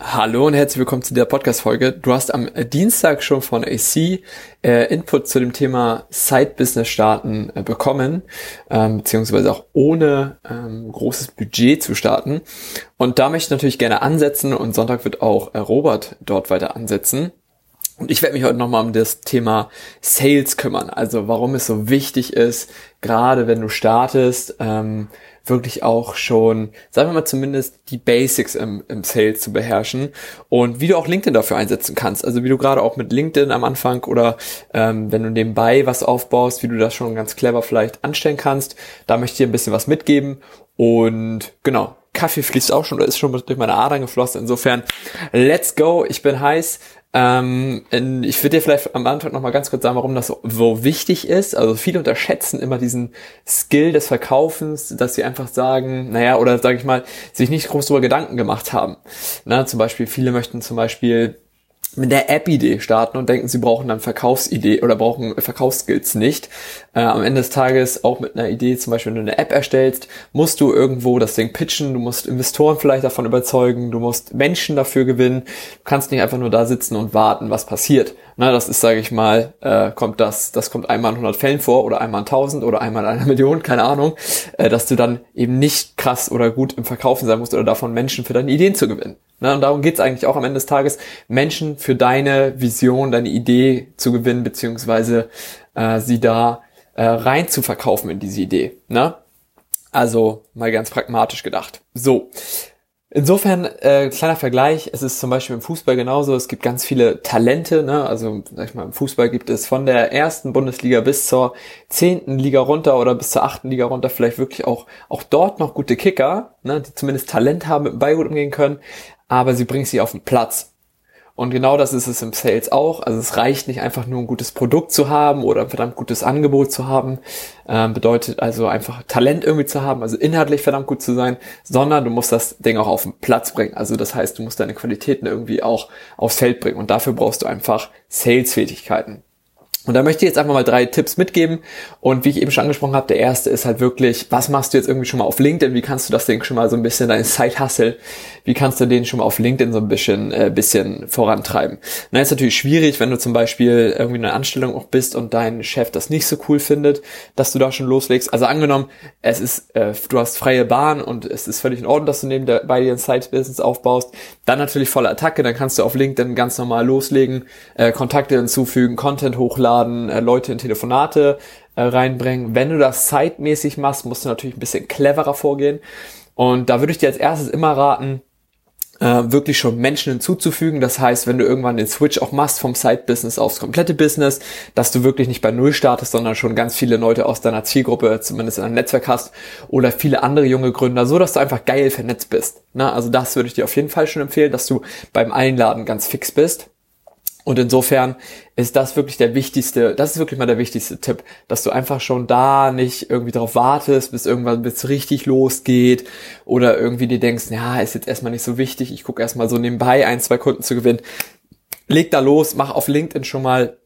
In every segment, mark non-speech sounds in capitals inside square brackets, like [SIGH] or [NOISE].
Hallo und herzlich willkommen zu der Podcast-Folge. Du hast am Dienstag schon von AC äh, Input zu dem Thema Side-Business starten äh, bekommen, ähm, beziehungsweise auch ohne ähm, großes Budget zu starten. Und da möchte ich natürlich gerne ansetzen und Sonntag wird auch äh, Robert dort weiter ansetzen. Und ich werde mich heute nochmal um das Thema Sales kümmern. Also warum es so wichtig ist, gerade wenn du startest, ähm, wirklich auch schon, sagen wir mal zumindest die Basics im, im Sales zu beherrschen und wie du auch LinkedIn dafür einsetzen kannst. Also wie du gerade auch mit LinkedIn am Anfang oder ähm, wenn du nebenbei was aufbaust, wie du das schon ganz clever vielleicht anstellen kannst. Da möchte ich dir ein bisschen was mitgeben und genau, Kaffee fließt auch schon ist schon durch meine Adern geflossen. Insofern, let's go. Ich bin heiß. Ähm, ich würde dir vielleicht am Anfang noch mal ganz kurz sagen, warum das so, so, wichtig ist. Also viele unterschätzen immer diesen Skill des Verkaufens, dass sie einfach sagen, naja, oder sage ich mal, sich nicht groß darüber Gedanken gemacht haben. Na, zum Beispiel, viele möchten zum Beispiel mit der App-Idee starten und denken, sie brauchen dann Verkaufsidee oder brauchen Verkaufsskills nicht. Äh, am Ende des Tages auch mit einer Idee, zum Beispiel wenn du eine App erstellst, musst du irgendwo das Ding pitchen, du musst Investoren vielleicht davon überzeugen, du musst Menschen dafür gewinnen. Du kannst nicht einfach nur da sitzen und warten, was passiert. Na, das ist, sage ich mal, äh, kommt das, das kommt einmal in 100 Fällen vor oder einmal in 1000 oder einmal in einer [LAUGHS] Million, keine Ahnung, äh, dass du dann eben nicht krass oder gut im Verkaufen sein musst oder davon Menschen für deine Ideen zu gewinnen. Na, und darum geht's eigentlich auch am Ende des Tages, Menschen für deine Vision, deine Idee zu gewinnen, beziehungsweise äh, sie da äh, rein zu verkaufen in diese Idee. Ne? Also mal ganz pragmatisch gedacht. So, Insofern, äh, kleiner Vergleich, es ist zum Beispiel im Fußball genauso, es gibt ganz viele Talente, ne? also sag ich mal, im Fußball gibt es von der ersten Bundesliga bis zur zehnten Liga runter oder bis zur achten Liga runter vielleicht wirklich auch, auch dort noch gute Kicker, ne? die zumindest Talent haben, mit dem Ball gut umgehen können, aber sie bringen sie auf den Platz. Und genau das ist es im Sales auch. Also es reicht nicht einfach nur ein gutes Produkt zu haben oder ein verdammt gutes Angebot zu haben. Ähm, bedeutet also einfach Talent irgendwie zu haben, also inhaltlich verdammt gut zu sein, sondern du musst das Ding auch auf den Platz bringen. Also das heißt, du musst deine Qualitäten irgendwie auch aufs Feld bringen. Und dafür brauchst du einfach Sales-Fähigkeiten. Und da möchte ich jetzt einfach mal drei Tipps mitgeben. Und wie ich eben schon angesprochen habe, der erste ist halt wirklich, was machst du jetzt irgendwie schon mal auf LinkedIn? Wie kannst du das Ding schon mal so ein bisschen, dein Side-Hustle, wie kannst du den schon mal auf LinkedIn so ein bisschen, äh, bisschen vorantreiben? Na, ist natürlich schwierig, wenn du zum Beispiel irgendwie in einer Anstellung auch bist und dein Chef das nicht so cool findet, dass du da schon loslegst. Also angenommen, es ist, äh, du hast freie Bahn und es ist völlig in Ordnung, dass du neben der, bei dir ein Side-Business aufbaust. Dann natürlich volle Attacke, dann kannst du auf LinkedIn ganz normal loslegen, äh, Kontakte hinzufügen, Content hochladen, einladen, äh, Leute in Telefonate äh, reinbringen. Wenn du das zeitmäßig machst, musst du natürlich ein bisschen cleverer vorgehen. Und da würde ich dir als erstes immer raten, äh, wirklich schon Menschen hinzuzufügen. Das heißt, wenn du irgendwann den Switch auch machst vom Side-Business aufs komplette Business, dass du wirklich nicht bei Null startest, sondern schon ganz viele Leute aus deiner Zielgruppe zumindest in einem Netzwerk hast oder viele andere junge Gründer, so dass du einfach geil vernetzt bist. Na, also das würde ich dir auf jeden Fall schon empfehlen, dass du beim Einladen ganz fix bist. Und insofern ist das wirklich der wichtigste, das ist wirklich mal der wichtigste Tipp, dass du einfach schon da nicht irgendwie darauf wartest, bis irgendwann bis richtig losgeht oder irgendwie dir denkst, ja, ist jetzt erstmal nicht so wichtig, ich gucke erstmal so nebenbei ein, zwei Kunden zu gewinnen. Leg da los, mach auf LinkedIn schon mal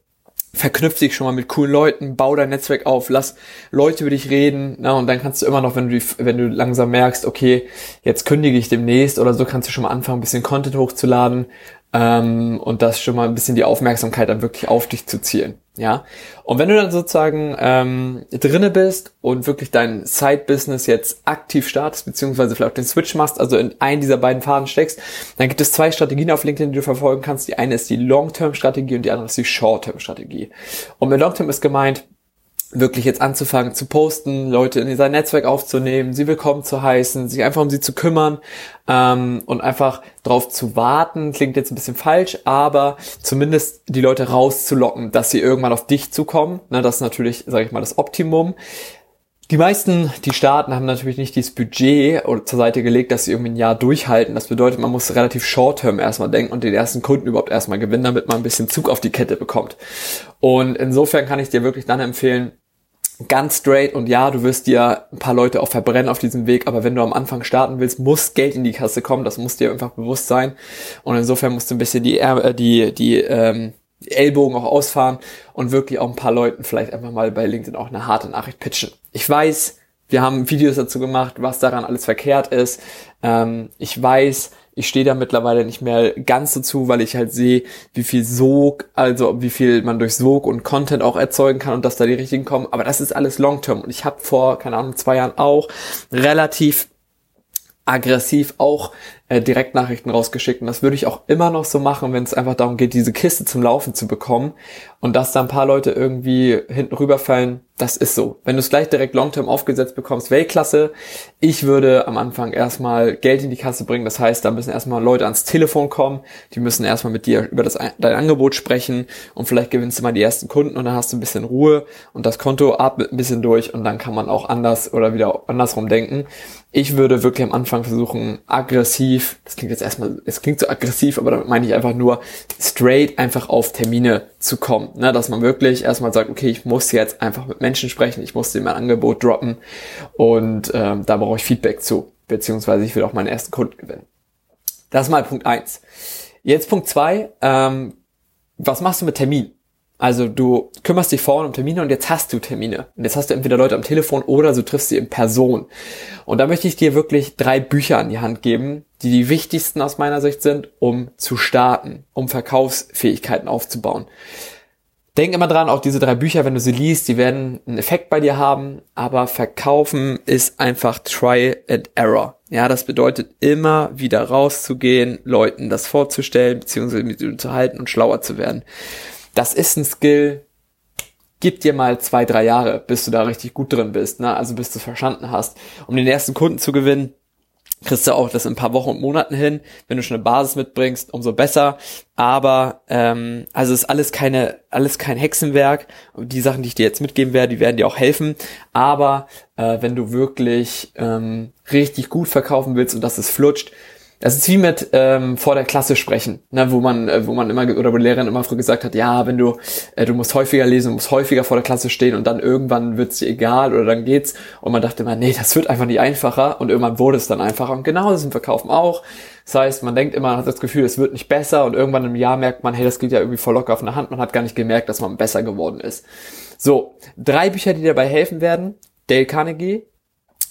verknüpf dich schon mal mit coolen Leuten, bau dein Netzwerk auf, lass Leute über dich reden, na, und dann kannst du immer noch, wenn du, wenn du langsam merkst, okay, jetzt kündige ich demnächst oder so, kannst du schon mal anfangen, ein bisschen Content hochzuladen, ähm, und das schon mal ein bisschen die Aufmerksamkeit dann wirklich auf dich zu zielen. Ja, und wenn du dann sozusagen ähm, drinne bist und wirklich dein Side-Business jetzt aktiv startest, beziehungsweise vielleicht den Switch machst, also in einen dieser beiden Faden steckst, dann gibt es zwei Strategien auf LinkedIn, die du verfolgen kannst. Die eine ist die Long-Term-Strategie und die andere ist die Short-Term-Strategie. Und mit Long-Term ist gemeint, wirklich jetzt anzufangen zu posten, Leute in sein Netzwerk aufzunehmen, sie willkommen zu heißen, sich einfach um sie zu kümmern ähm, und einfach drauf zu warten, klingt jetzt ein bisschen falsch, aber zumindest die Leute rauszulocken, dass sie irgendwann auf dich zukommen. Ne, das ist natürlich, sage ich mal, das Optimum. die meisten, die starten, haben natürlich nicht dieses Budget zur Seite gelegt, dass sie irgendwie ein Jahr durchhalten. Das bedeutet, man muss relativ short-term erstmal denken und den ersten Kunden überhaupt erstmal gewinnen, damit man ein bisschen Zug auf die Kette bekommt. Und insofern kann ich dir wirklich dann empfehlen, ganz straight und ja, du wirst dir ein paar Leute auch verbrennen auf diesem Weg, aber wenn du am Anfang starten willst, muss Geld in die Kasse kommen, das muss dir einfach bewusst sein und insofern musst du ein bisschen die, äh, die, die, ähm, Ellbogen auch ausfahren und wirklich auch ein paar Leuten vielleicht einfach mal bei LinkedIn auch eine harte Nachricht pitchen. Ich weiß, wir haben Videos dazu gemacht, was daran alles verkehrt ist. Ähm, ich weiß, ich stehe da mittlerweile nicht mehr ganz dazu, weil ich halt sehe, wie viel Sog, also wie viel man durch Sog und Content auch erzeugen kann und dass da die richtigen kommen. Aber das ist alles Long-Term. Und ich habe vor, keine Ahnung, zwei Jahren auch relativ aggressiv auch äh, Direktnachrichten rausgeschickt und das würde ich auch immer noch so machen, wenn es einfach darum geht, diese Kiste zum Laufen zu bekommen und dass da ein paar Leute irgendwie hinten rüberfallen, das ist so. Wenn du es gleich direkt Longterm aufgesetzt bekommst, Weltklasse. Ich würde am Anfang erstmal Geld in die Kasse bringen, das heißt, da müssen erstmal Leute ans Telefon kommen, die müssen erstmal mit dir über das, dein Angebot sprechen und vielleicht gewinnst du mal die ersten Kunden und dann hast du ein bisschen Ruhe und das Konto atmet ein bisschen durch und dann kann man auch anders oder wieder andersrum denken. Ich würde wirklich am Anfang versuchen, aggressiv, das klingt jetzt erstmal, es klingt so aggressiv, aber damit meine ich einfach nur straight einfach auf Termine zu kommen. Ne? Dass man wirklich erstmal sagt, okay, ich muss jetzt einfach mit Menschen sprechen, ich muss dir mein Angebot droppen und ähm, da brauche ich Feedback zu, beziehungsweise ich will auch meinen ersten Kunden gewinnen. Das ist mal Punkt eins. Jetzt Punkt zwei, ähm, was machst du mit Termin? Also du kümmerst dich vorhin um Termine und jetzt hast du Termine. Und jetzt hast du entweder Leute am Telefon oder du triffst sie in Person. Und da möchte ich dir wirklich drei Bücher an die Hand geben, die die wichtigsten aus meiner Sicht sind, um zu starten, um Verkaufsfähigkeiten aufzubauen. Denk immer dran, auch diese drei Bücher, wenn du sie liest, die werden einen Effekt bei dir haben, aber verkaufen ist einfach Try and Error. Ja, das bedeutet immer wieder rauszugehen, Leuten das vorzustellen, beziehungsweise mit ihnen zu halten und schlauer zu werden das ist ein Skill, gib dir mal zwei, drei Jahre, bis du da richtig gut drin bist, ne? also bis du verstanden hast. Um den ersten Kunden zu gewinnen, kriegst du auch das in ein paar Wochen und Monaten hin. Wenn du schon eine Basis mitbringst, umso besser. Aber ähm, also ist alles keine, alles kein Hexenwerk. Die Sachen, die ich dir jetzt mitgeben werde, die werden dir auch helfen. Aber äh, wenn du wirklich ähm, richtig gut verkaufen willst und dass es flutscht, das ist wie mit ähm, vor der Klasse sprechen, ne, wo man, äh, wo man immer oder wo die Lehrerin immer früher gesagt hat, ja, wenn du, äh, du musst häufiger lesen, du musst häufiger vor der Klasse stehen und dann irgendwann wird's dir egal oder dann geht's und man dachte immer, nee, das wird einfach nicht einfacher und irgendwann wurde es dann einfacher und genau das im Verkaufen auch. Das heißt, man denkt immer, man hat das Gefühl, es wird nicht besser und irgendwann im Jahr merkt man, hey, das geht ja irgendwie voll locker auf der Hand, man hat gar nicht gemerkt, dass man besser geworden ist. So, drei Bücher, die dabei helfen werden. Dale Carnegie,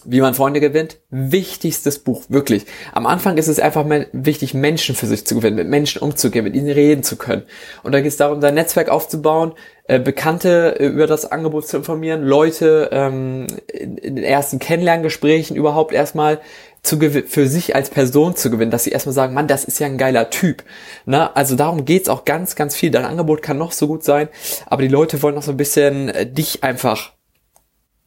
wie man Freunde gewinnt, wichtigstes Buch, wirklich. Am Anfang ist es einfach wichtig, Menschen für sich zu gewinnen, mit Menschen umzugehen, mit ihnen reden zu können. Und da geht es darum, sein Netzwerk aufzubauen, äh, Bekannte äh, über das Angebot zu informieren, Leute ähm, in, den ersten Kennenlerngesprächen überhaupt erstmal zu für sich als Person zu gewinnen, dass sie erstmal sagen, Mann, das ist ja ein geiler Typ. Ne? Also darum geht's auch ganz, ganz viel. Dein Angebot kann noch so gut sein, aber die Leute wollen noch so ein bisschen äh, dich einfach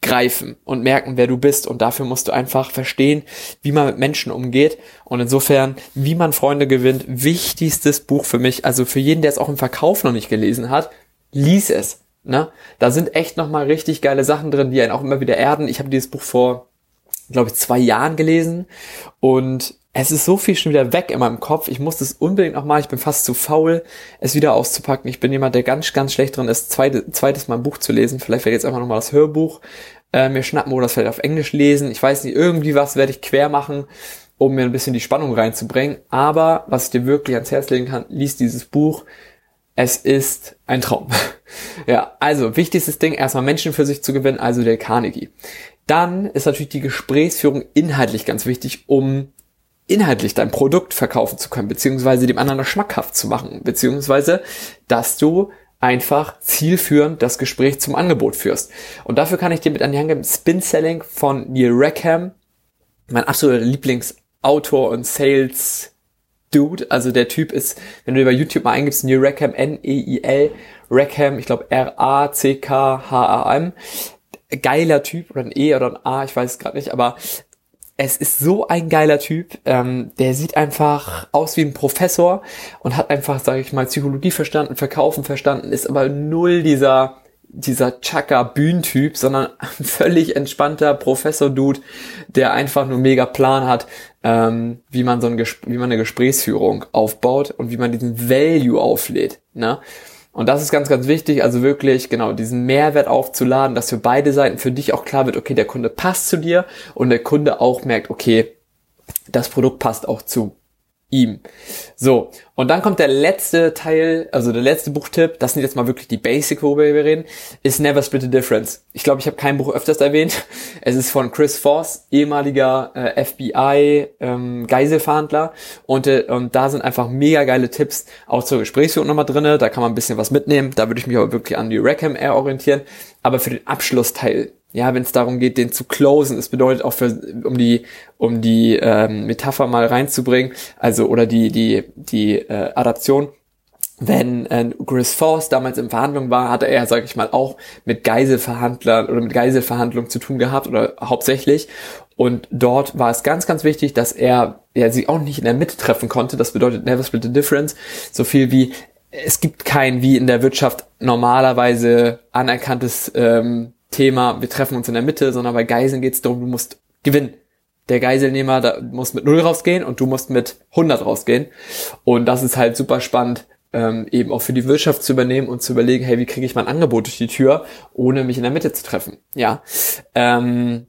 greifen und merken, wer du bist. Und dafür musst du einfach verstehen, wie man mit Menschen umgeht. Und insofern, wie man Freunde gewinnt, wichtigstes Buch für mich. Also für jeden, der es auch im Verkauf noch nicht gelesen hat, lies es. Ne? Da sind echt nochmal richtig geile Sachen drin, die einen auch immer wieder erden. Ich habe dieses Buch vor, glaube ich, zwei Jahren gelesen und es ist so viel schon wieder weg in meinem Kopf. Ich muss das unbedingt nochmal. Ich bin fast zu faul, es wieder auszupacken. Ich bin jemand, der ganz, ganz schlecht drin ist, zweite, zweites Mal ein Buch zu lesen. Vielleicht ich jetzt einfach nochmal das Hörbuch äh, mir schnappen oder das vielleicht auf Englisch lesen. Ich weiß nicht, irgendwie was werde ich quer machen, um mir ein bisschen die Spannung reinzubringen. Aber was ich dir wirklich ans Herz legen kann, lies dieses Buch. Es ist ein Traum. [LAUGHS] ja, also wichtigstes Ding, erstmal Menschen für sich zu gewinnen, also der Carnegie. Dann ist natürlich die Gesprächsführung inhaltlich ganz wichtig, um inhaltlich dein Produkt verkaufen zu können, beziehungsweise dem anderen schmackhaft zu machen, beziehungsweise, dass du einfach zielführend das Gespräch zum Angebot führst. Und dafür kann ich dir mit an die Hand geben Spin Selling von Neil Rackham, mein absoluter Lieblingsautor und Sales Dude. Also der Typ ist, wenn du über YouTube mal eingibst, Neil Rackham, N-E-I-L, Rackham, ich glaube R-A-C-K-H-A-M. Geiler Typ oder ein E oder ein A, ich weiß es gerade nicht, aber es ist so ein geiler Typ. Ähm, der sieht einfach aus wie ein Professor und hat einfach, sage ich mal, Psychologie verstanden, Verkaufen verstanden, ist aber null dieser dieser Chaka-Bühnentyp, sondern [LAUGHS] ein völlig entspannter Professor-Dude, der einfach nur mega Plan hat, ähm, wie man so ein wie man eine Gesprächsführung aufbaut und wie man diesen Value auflädt. Ne? Und das ist ganz, ganz wichtig, also wirklich genau diesen Mehrwert aufzuladen, dass für beide Seiten für dich auch klar wird, okay, der Kunde passt zu dir und der Kunde auch merkt, okay, das Produkt passt auch zu ihm. So, und dann kommt der letzte Teil, also der letzte Buchtipp, das sind jetzt mal wirklich die Basic, worüber wir reden, ist Never Split the Difference. Ich glaube, ich habe kein Buch öfters erwähnt. [LAUGHS] Es ist von Chris Voss, ehemaliger äh, FBI ähm, und, äh, und da sind einfach mega geile Tipps auch zur Gesprächsführung nochmal drinne. Da kann man ein bisschen was mitnehmen. Da würde ich mich aber wirklich an die Rackham eher orientieren. Aber für den Abschlussteil ja, wenn es darum geht, den zu closen, es bedeutet auch für, um die, um die ähm, Metapher mal reinzubringen, also oder die, die, die äh, Adaption, wenn äh, Chris Force damals in Verhandlungen war, hatte er, sage ich mal, auch mit Geiselverhandlern oder mit Geiselverhandlungen zu tun gehabt oder hauptsächlich. Und dort war es ganz, ganz wichtig, dass er ja, sie auch nicht in der Mitte treffen konnte. Das bedeutet never split the difference. So viel wie es gibt kein wie in der Wirtschaft normalerweise anerkanntes ähm, Thema, wir treffen uns in der Mitte, sondern bei Geiseln geht es darum, du musst gewinnen. Der Geiselnehmer da muss mit null rausgehen und du musst mit 100 rausgehen. Und das ist halt super spannend, ähm, eben auch für die Wirtschaft zu übernehmen und zu überlegen, hey, wie kriege ich mein Angebot durch die Tür, ohne mich in der Mitte zu treffen. Ja. Ähm,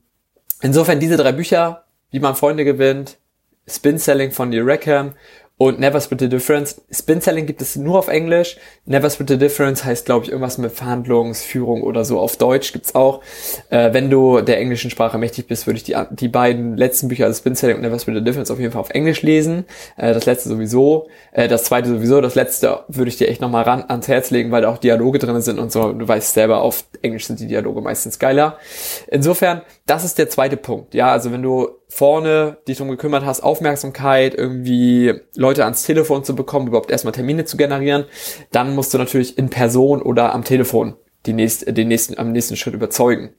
insofern diese drei Bücher, wie man Freunde gewinnt, Spin Selling von Neil Rackham und Never Split the Difference. Spin Selling gibt es nur auf Englisch. Never Split the Difference heißt, glaube ich, irgendwas mit Verhandlungsführung oder so. Auf Deutsch gibt's auch. Äh, wenn du der englischen Sprache mächtig bist, würde ich die, die beiden letzten Bücher, also Spin Selling und Never Split the Difference, auf jeden Fall auf Englisch lesen. Äh, das letzte sowieso. Äh, das zweite sowieso. Das letzte würde ich dir echt nochmal ran ans Herz legen, weil da auch Dialoge drin sind und so. Du weißt selber, auf Englisch sind die Dialoge meistens geiler. Insofern, das ist der zweite Punkt. Ja, also wenn du vorne dich drum gekümmert hast, Aufmerksamkeit, irgendwie Leute ans Telefon zu bekommen, überhaupt erstmal Termine zu generieren, dann musst du natürlich in Person oder am Telefon die nächst, den nächsten, am nächsten Schritt überzeugen.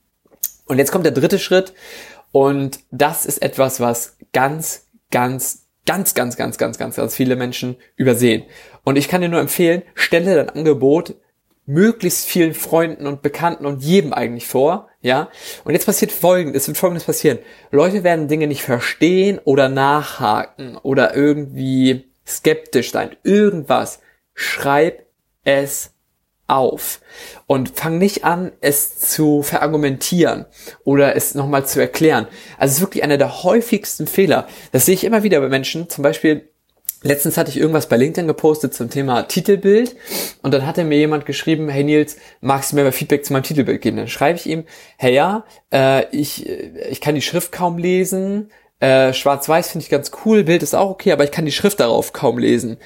Und jetzt kommt der dritte Schritt und das ist etwas, was ganz, ganz, ganz, ganz, ganz, ganz, ganz, ganz viele Menschen übersehen. Und ich kann dir nur empfehlen, stelle dein Angebot möglichst vielen Freunden und Bekannten und jedem eigentlich vor, ja. Und jetzt passiert folgendes, es wird folgendes passieren. Leute werden Dinge nicht verstehen oder nachhaken oder irgendwie skeptisch sein. Irgendwas. Schreib es auf und fang nicht an, es zu verargumentieren oder es nochmal zu erklären. Also es ist wirklich einer der häufigsten Fehler. Das sehe ich immer wieder bei Menschen. Zum Beispiel Letztens hatte ich irgendwas bei LinkedIn gepostet zum Thema Titelbild und dann hatte mir jemand geschrieben, hey Nils, magst du mir mal Feedback zu meinem Titelbild geben? Dann schreibe ich ihm, hey ja, äh, ich, äh, ich kann die Schrift kaum lesen, äh, schwarz-weiß finde ich ganz cool, Bild ist auch okay, aber ich kann die Schrift darauf kaum lesen.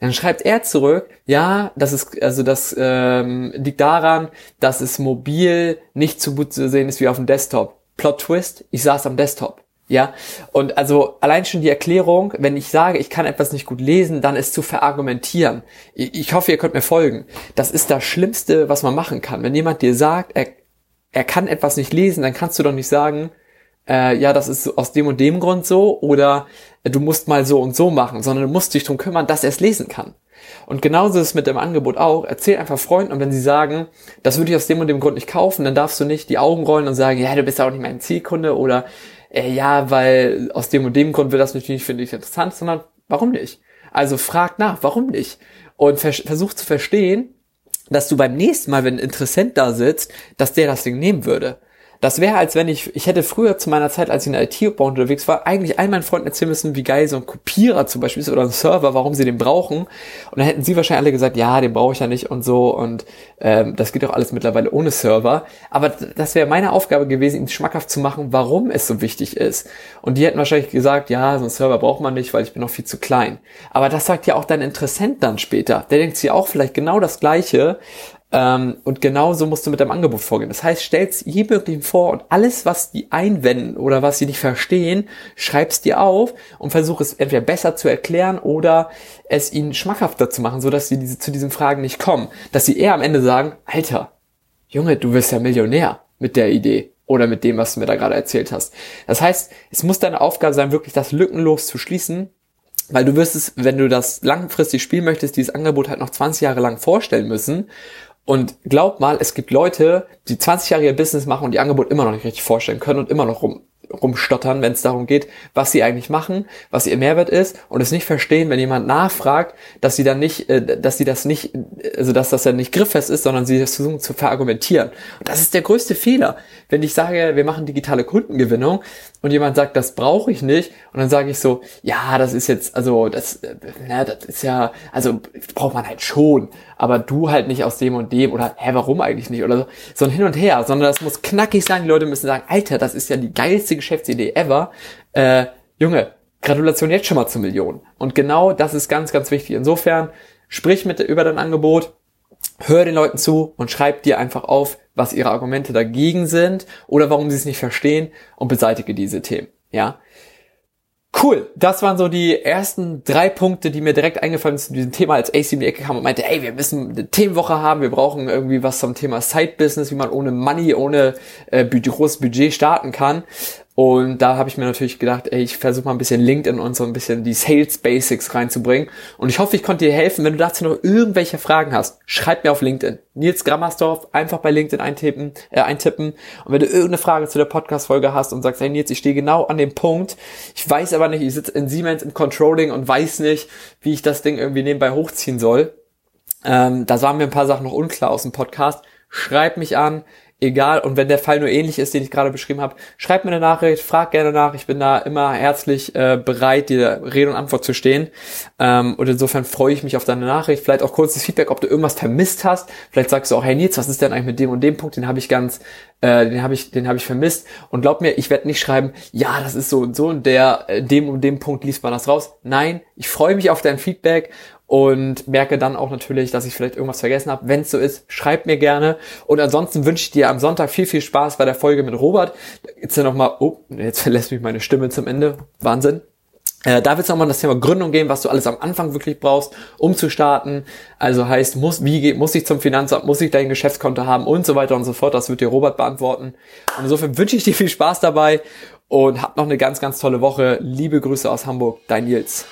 Dann schreibt er zurück, ja, das ist, also das ähm, liegt daran, dass es mobil nicht so gut zu sehen ist wie auf dem Desktop. Plot Twist, ich saß am Desktop. Ja, und also allein schon die Erklärung, wenn ich sage, ich kann etwas nicht gut lesen, dann ist zu verargumentieren. Ich hoffe, ihr könnt mir folgen. Das ist das Schlimmste, was man machen kann. Wenn jemand dir sagt, er, er kann etwas nicht lesen, dann kannst du doch nicht sagen, äh, ja, das ist aus dem und dem Grund so oder äh, du musst mal so und so machen, sondern du musst dich darum kümmern, dass er es lesen kann. Und genauso ist es mit dem Angebot auch. Erzähl einfach Freunden und wenn sie sagen, das würde ich aus dem und dem Grund nicht kaufen, dann darfst du nicht die Augen rollen und sagen, ja, du bist auch nicht mein Zielkunde oder äh, ja, weil aus dem und dem Grund wird das natürlich, finde ich, interessant, sondern warum nicht? Also frag nach, warum nicht? Und vers versuch zu verstehen, dass du beim nächsten Mal, wenn ein Interessent da sitzt, dass der das Ding nehmen würde. Das wäre, als wenn ich, ich hätte früher zu meiner Zeit, als ich in der IT-Bau unterwegs war, eigentlich all meinen Freunden erzählen müssen, wie geil so ein Kopierer zum Beispiel ist oder ein Server, warum sie den brauchen. Und dann hätten sie wahrscheinlich alle gesagt, ja, den brauche ich ja nicht und so. Und ähm, das geht doch alles mittlerweile ohne Server. Aber das wäre meine Aufgabe gewesen, ihnen schmackhaft zu machen, warum es so wichtig ist. Und die hätten wahrscheinlich gesagt, ja, so ein Server braucht man nicht, weil ich bin noch viel zu klein. Aber das sagt ja auch dein Interessent dann später. Der denkt sich auch vielleicht genau das Gleiche. Ähm, und genauso musst du mit deinem Angebot vorgehen. Das heißt, stellst je möglichen vor und alles, was die einwenden oder was sie nicht verstehen, schreibst dir auf und versuch es entweder besser zu erklären oder es ihnen schmackhafter zu machen, sodass sie diese, zu diesen Fragen nicht kommen. Dass sie eher am Ende sagen, Alter, Junge, du wirst ja Millionär mit der Idee oder mit dem, was du mir da gerade erzählt hast. Das heißt, es muss deine Aufgabe sein, wirklich das lückenlos zu schließen, weil du wirst es, wenn du das langfristig spielen möchtest, dieses Angebot halt noch 20 Jahre lang vorstellen müssen Und glaub mal, es gibt Leute, die 20 Jahre ihr Business machen und ihr Angebot immer noch nicht richtig vorstellen können und immer noch rum, rumstottern, wenn es darum geht, was sie eigentlich machen, was ihr Mehrwert ist und es nicht verstehen, wenn jemand nachfragt, dass sie dann nicht, äh, dass sie das nicht, also dass das ja nicht grifffest ist, sondern sie das versuchen zu verargumentieren. Und das ist der größte Fehler. Wenn ich sage, wir machen digitale Kundengewinnung und jemand sagt, das brauche ich nicht, und dann sage ich so, ja, das ist jetzt, also das, äh, na, das ist ja, also braucht man halt schon, aber du halt nicht aus dem und dem oder hä, warum eigentlich nicht oder so, so ein Hin und Her, sondern das muss knackig sein. Die Leute müssen sagen, Alter, das ist ja die geilste Geschäftsidee ever. Äh, Junge, Gratulation jetzt schon mal zur Million. Und genau das ist ganz, ganz wichtig. Insofern, sprich mit über dein Angebot, hör den Leuten zu und schreib dir einfach auf, was ihre Argumente dagegen sind oder warum sie es nicht verstehen und beseitige diese Themen. Ja. Cool, das waren so die ersten drei Punkte, die mir direkt eingefallen sind zu diesem Thema, als AC in die Ecke kam und meinte, ey, wir müssen eine Themenwoche haben, wir brauchen irgendwie was zum Thema Side-Business, wie man ohne Money, ohne äh, großes Budget starten kann. Und da habe ich mir natürlich gedacht, ey, ich versuche mal ein bisschen LinkedIn und so ein bisschen die Sales Basics reinzubringen. Und ich hoffe, ich konnte dir helfen. Wenn du dazu noch irgendwelche Fragen hast, schreib mir auf LinkedIn. Nils Grammersdorf, einfach bei LinkedIn eintippen, äh, eintippen. Und wenn du irgendeine Frage zu der Podcast-Folge hast und sagst, hey Nils, ich stehe genau an dem Punkt, ich weiß aber nicht, ich sitze in Siemens im Controlling und weiß nicht, wie ich das Ding irgendwie nebenbei hochziehen soll. Ähm, da waren mir ein paar Sachen noch unklar aus dem Podcast. Schreib mich an egal. Und wenn der Fall nur ähnlich ist, den ich gerade beschrieben habe, schreib mir eine Nachricht, frag gerne nach. Ich bin da immer herzlich äh, bereit, dir Rede und Antwort zu stehen. Ähm, und insofern freue ich mich auf deine Nachricht. Vielleicht auch kurzes Feedback, ob du irgendwas vermisst hast. Vielleicht sagst du auch, hey Nils, was ist denn eigentlich mit dem und dem Punkt? Den habe ich ganz, äh, den habe ich, den habe ich vermisst. Und glaub mir, ich werde nicht schreiben, ja, das ist so und so und der, äh, dem und dem Punkt liest man das raus. Nein, ich freue mich auf dein Feedback und merke dann auch natürlich, dass ich vielleicht irgendwas vergessen habe. Wenn es so ist, schreib mir gerne. Und ansonsten wünsche ich dir am Sonntag viel, viel Spaß bei der Folge mit Robert. Jetzt ja nochmal, oh, jetzt verlässt mich meine Stimme zum Ende. Wahnsinn. Äh, da wird es nochmal das Thema Gründung gehen, was du alles am Anfang wirklich brauchst, um zu starten. Also heißt, muss, wie geht, muss ich zum Finanzamt, muss ich dein Geschäftskonto haben und so weiter und so fort. Das wird dir Robert beantworten. Und insofern wünsche ich dir viel Spaß dabei und hab noch eine ganz, ganz tolle Woche. Liebe Grüße aus Hamburg, dein Nils.